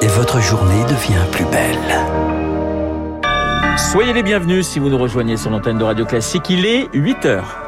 et votre journée devient plus belle. Soyez les bienvenus si vous nous rejoignez sur l'antenne de Radio Classique. Il est 8 heures.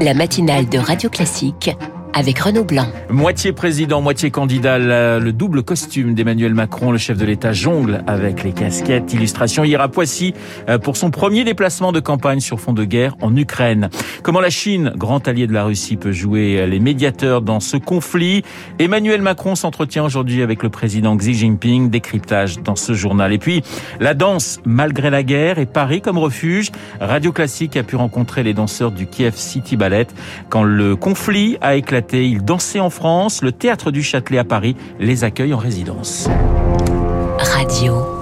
La matinale de Radio Classique avec Renaud Blanc. Moitié président, moitié candidat, le double costume d'Emmanuel Macron, le chef de l'État jongle avec les casquettes. Illustration hier à Poissy euh, pour son premier déplacement de campagne sur fond de guerre en Ukraine. Comment la Chine, grand allié de la Russie, peut jouer les médiateurs dans ce conflit? Emmanuel Macron s'entretient aujourd'hui avec le président Xi Jinping, décryptage dans ce journal. Et puis, la danse malgré la guerre et Paris comme refuge. Radio Classique a pu rencontrer les danseurs du Kiev City Ballet quand le conflit a éclaté ils dansaient en France. Le théâtre du Châtelet à Paris les accueille en résidence. Radio.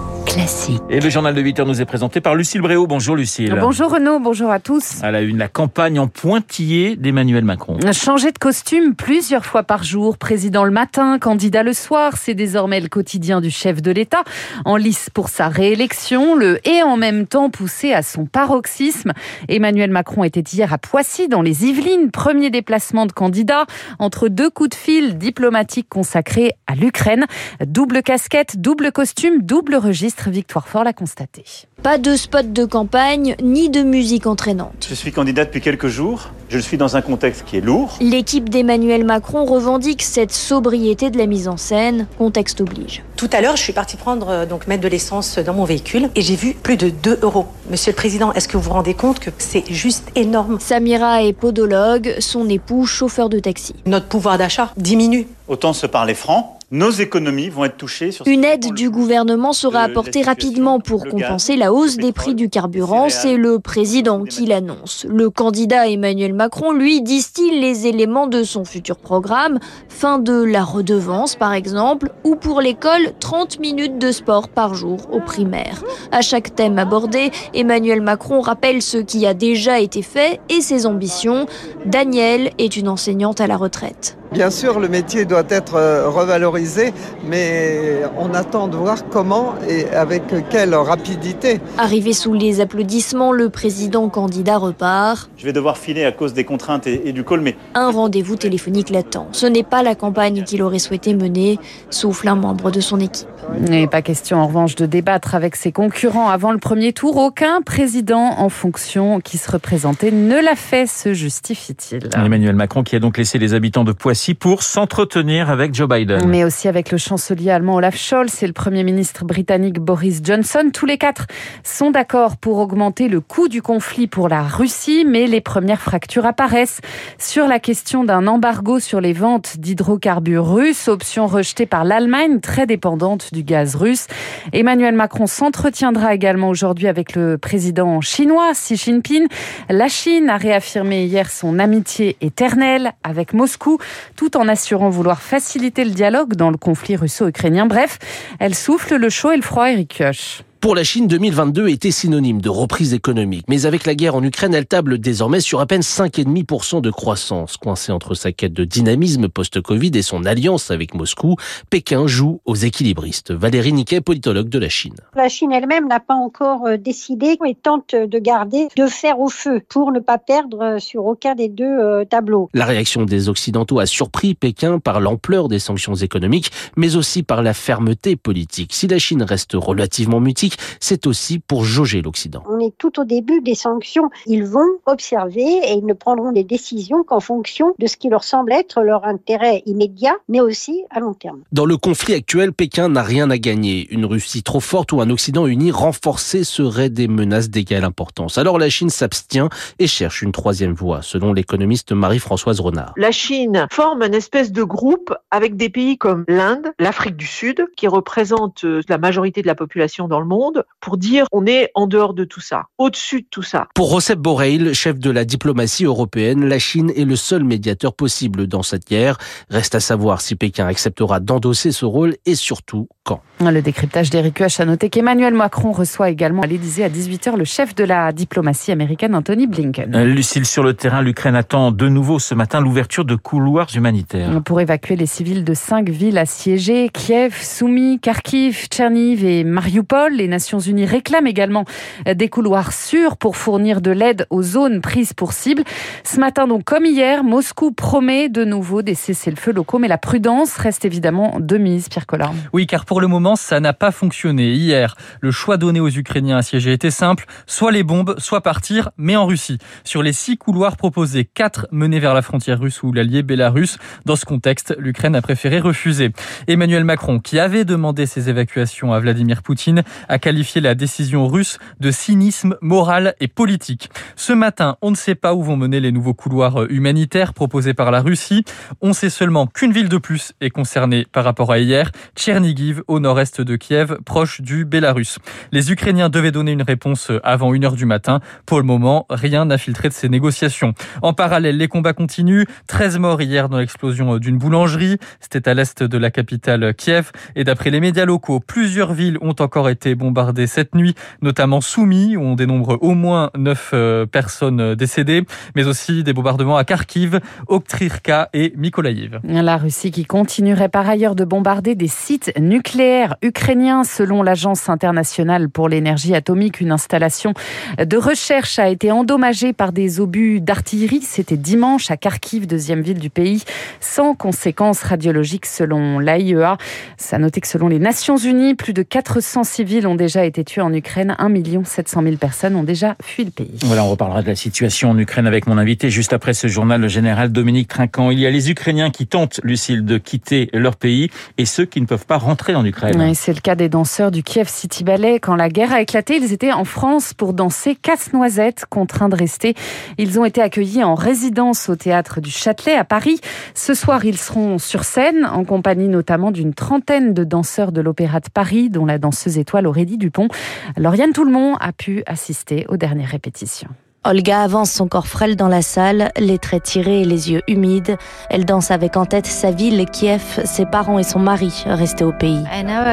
Et le journal de 8 heures nous est présenté par Lucille Bréau. Bonjour Lucille. Bonjour Renaud, bonjour à tous. À la une, la campagne en pointillé d'Emmanuel Macron. Changer de costume plusieurs fois par jour, président le matin, candidat le soir, c'est désormais le quotidien du chef de l'État. En lice pour sa réélection, le et en même temps poussé à son paroxysme. Emmanuel Macron était hier à Poissy, dans les Yvelines, premier déplacement de candidat, entre deux coups de fil diplomatiques consacrés à l'Ukraine. Double casquette, double costume, double registre Victoire Fort l'a constaté. Pas de spot de campagne, ni de musique entraînante. Je suis candidat depuis quelques jours. Je le suis dans un contexte qui est lourd. L'équipe d'Emmanuel Macron revendique cette sobriété de la mise en scène. Contexte oblige. Tout à l'heure, je suis partie prendre, euh, donc mettre de l'essence dans mon véhicule et j'ai vu plus de 2 euros. Monsieur le Président, est-ce que vous vous rendez compte que c'est juste énorme? Samira est podologue, son époux chauffeur de taxi. Notre pouvoir d'achat diminue. Autant se parler franc nos économies vont être touchées. Sur Une aide du gouvernement sera apportée rapidement pour compenser la hausse des prix du carburant. C'est le président qui l'annonce. Le candidat Emmanuel Macron, lui, distille les éléments de son futur programme. Fin de la redevance, par exemple, ou pour l'école, 30 minutes de sport par jour au primaire. À chaque thème abordé, Emmanuel Macron rappelle ce qui a déjà été fait et ses ambitions. Danielle est une enseignante à la retraite. Bien sûr, le métier doit être euh, revalorisé, mais on attend de voir comment et avec quelle rapidité. Arrivé sous les applaudissements, le président candidat repart. Je vais devoir filer à cause des contraintes et, du colmé. Un rendez-vous téléphonique l'attend. Ce n'est pas la campagne qu'il aurait souhaité mener, souffle un membre de son équipe. Et pas question en revanche de débattre avec ses concurrents avant le premier tour. Aucun président en fonction qui se représentait ne l'a fait, se justifie-t-il. Emmanuel Macron qui a donc laissé les habitants de Poissy pour s'entretenir avec Joe Biden. Mais aussi avec le chancelier allemand Olaf Scholz et le Premier ministre britannique Boris Johnson. Tous les quatre sont d'accord pour augmenter le coût du conflit pour la Russie, mais les premières fractures apparaissent sur la question d'un embargo sur les ventes d'hydrocarbures russes, option rejetée par l'Allemagne, très dépendante du gaz russe. Emmanuel Macron s'entretiendra également aujourd'hui avec le président chinois Xi Jinping. La Chine a réaffirmé hier son amitié éternelle avec Moscou tout en assurant vouloir faciliter le dialogue dans le conflit russo-ukrainien. Bref, elle souffle le chaud et le froid, Eric Kioch. Pour la Chine, 2022 était synonyme de reprise économique. Mais avec la guerre en Ukraine, elle table désormais sur à peine 5,5% de croissance. Coincée entre sa quête de dynamisme post-Covid et son alliance avec Moscou, Pékin joue aux équilibristes. Valérie Niquet, politologue de la Chine. La Chine elle-même n'a pas encore euh, décidé et tente de garder de fer au feu pour ne pas perdre euh, sur aucun des deux euh, tableaux. La réaction des Occidentaux a surpris Pékin par l'ampleur des sanctions économiques, mais aussi par la fermeté politique. Si la Chine reste relativement mutique, c'est aussi pour jauger l'Occident. On est tout au début des sanctions. Ils vont observer et ils ne prendront des décisions qu'en fonction de ce qui leur semble être leur intérêt immédiat, mais aussi à long terme. Dans le conflit actuel, Pékin n'a rien à gagner. Une Russie trop forte ou un Occident uni renforcé seraient des menaces d'égale importance. Alors la Chine s'abstient et cherche une troisième voie, selon l'économiste Marie-Françoise Renard. La Chine forme une espèce de groupe avec des pays comme l'Inde, l'Afrique du Sud, qui représentent la majorité de la population dans le monde pour dire on est en dehors de tout ça, au-dessus de tout ça. Pour Recep Borrell, chef de la diplomatie européenne, la Chine est le seul médiateur possible dans cette guerre. Reste à savoir si Pékin acceptera d'endosser ce rôle et surtout quand. Le décryptage d'Éric Huach a noté qu'Emmanuel Macron reçoit également à l'Élysée à 18h le chef de la diplomatie américaine Anthony Blinken. Lucille, sur le terrain, l'Ukraine attend de nouveau ce matin l'ouverture de couloirs humanitaires. Pour évacuer les civils de cinq villes assiégées, Kiev, Soumy, Kharkiv, Tcherniv et Mariupol, les Nations Unies réclament également des couloirs sûrs pour fournir de l'aide aux zones prises pour cible. Ce matin, donc, comme hier, Moscou promet de nouveau des cessez-le-feu locaux, mais la prudence reste évidemment de mise, Pierre Collard. Oui, car pour le moment, ça n'a pas fonctionné. Hier, le choix donné aux Ukrainiens assiégés était simple, soit les bombes, soit partir, mais en Russie. Sur les six couloirs proposés, quatre menaient vers la frontière russe ou l'allié Bélarus. Dans ce contexte, l'Ukraine a préféré refuser. Emmanuel Macron, qui avait demandé ces évacuations à Vladimir Poutine, a qualifié la décision russe de cynisme moral et politique. Ce matin, on ne sait pas où vont mener les nouveaux couloirs humanitaires proposés par la Russie. On sait seulement qu'une ville de plus est concernée par rapport à hier, Tchernigiv, au nord-est de Kiev, proche du Bélarus. Les Ukrainiens devaient donner une réponse avant 1h du matin. Pour le moment, rien n'a filtré de ces négociations. En parallèle, les combats continuent. 13 morts hier dans l'explosion d'une boulangerie. C'était à l'est de la capitale Kiev. Et d'après les médias locaux, plusieurs villes ont encore été bombardées cette nuit, notamment Soumy, où on dénombre au moins 9 euh, personnes décédées, mais aussi des bombardements à Kharkiv, Oktrirka et Mykolaïv. La Russie qui continuerait par ailleurs de bombarder des sites nucléaires ukrainiens. Selon l'Agence internationale pour l'énergie atomique, une installation de recherche a été endommagée par des obus d'artillerie. C'était dimanche à Kharkiv, deuxième ville du pays, sans conséquences radiologiques selon l'AIEA. Ça a noté que selon les Nations Unies, plus de 400 civils ont déjà été tués en Ukraine. 1 700 000 personnes ont déjà fui le pays. Voilà, on reparlera de la situation en Ukraine avec mon invité juste après ce journal, le général Dominique Trinquant. Il y a les Ukrainiens qui tentent, Lucille, de quitter leur pays et ceux qui ne peuvent pas rentrer en Ukraine. Oui, c'est le cas des danseurs du Kiev City Ballet. Quand la guerre a éclaté, ils étaient en France pour danser Casse-Noisette, contraints de rester. Ils ont été accueillis en résidence au théâtre du Châtelet à Paris. Ce soir, ils seront sur scène en compagnie notamment d'une trentaine de danseurs de l'Opéra de Paris, dont la danseuse étoile Aurélie Dupont. Lauriane Toulmont a pu assister aux dernières répétitions. Olga avance son corps frêle dans la salle, les traits tirés et les yeux humides. Elle danse avec en tête sa ville, Kiev, ses parents et son mari, restés au pays.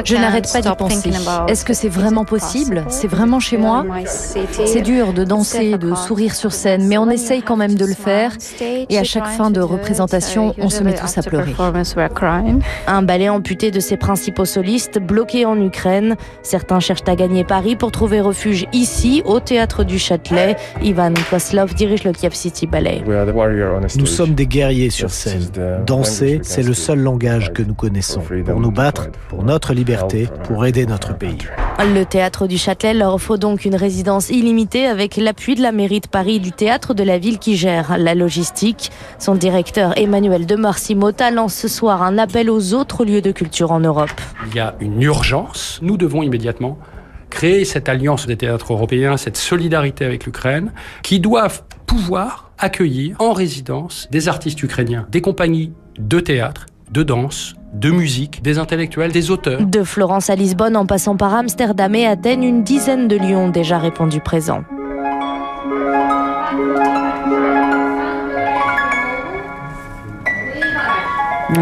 Je n'arrête pas d'y penser. Est-ce que c'est vraiment possible? C'est vraiment chez moi? C'est dur de danser, de sourire sur scène, mais on essaye quand même de le faire. Et à chaque fin de représentation, on se met tous à pleurer. Un ballet amputé de ses principaux solistes, bloqué en Ukraine. Certains cherchent à gagner Paris pour trouver refuge ici, au théâtre du Châtelet. Ivan Koslov dirige le Kiev City Ballet. Nous sommes des guerriers sur scène. Danser, c'est le seul langage que nous connaissons. Pour nous battre, pour notre liberté, pour aider notre pays. Le théâtre du Châtelet leur offre donc une résidence illimitée avec l'appui de la mairie de Paris du théâtre de la ville qui gère la logistique. Son directeur Emmanuel de Marcy-Mota lance ce soir un appel aux autres lieux de culture en Europe. Il y a une urgence. Nous devons immédiatement créer cette alliance des théâtres européens, cette solidarité avec l'Ukraine, qui doivent pouvoir accueillir en résidence des artistes ukrainiens, des compagnies de théâtre, de danse, de musique, des intellectuels, des auteurs. De Florence à Lisbonne en passant par Amsterdam et Athènes, une dizaine de lieux ont déjà répondu présent.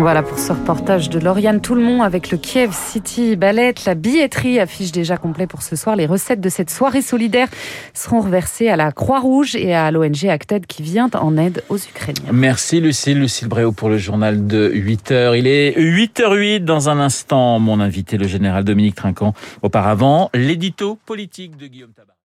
Voilà pour ce reportage de Lauriane Toulmont avec le Kiev City Ballet. La billetterie affiche déjà complet pour ce soir. Les recettes de cette soirée solidaire seront reversées à la Croix-Rouge et à l'ONG Acted qui vient en aide aux Ukrainiens. Merci Lucille, Lucille Bréau pour le journal de 8h. Il est 8h08 dans un instant. Mon invité, le général Dominique Trinquant. Auparavant, l'édito politique de Guillaume Tabar.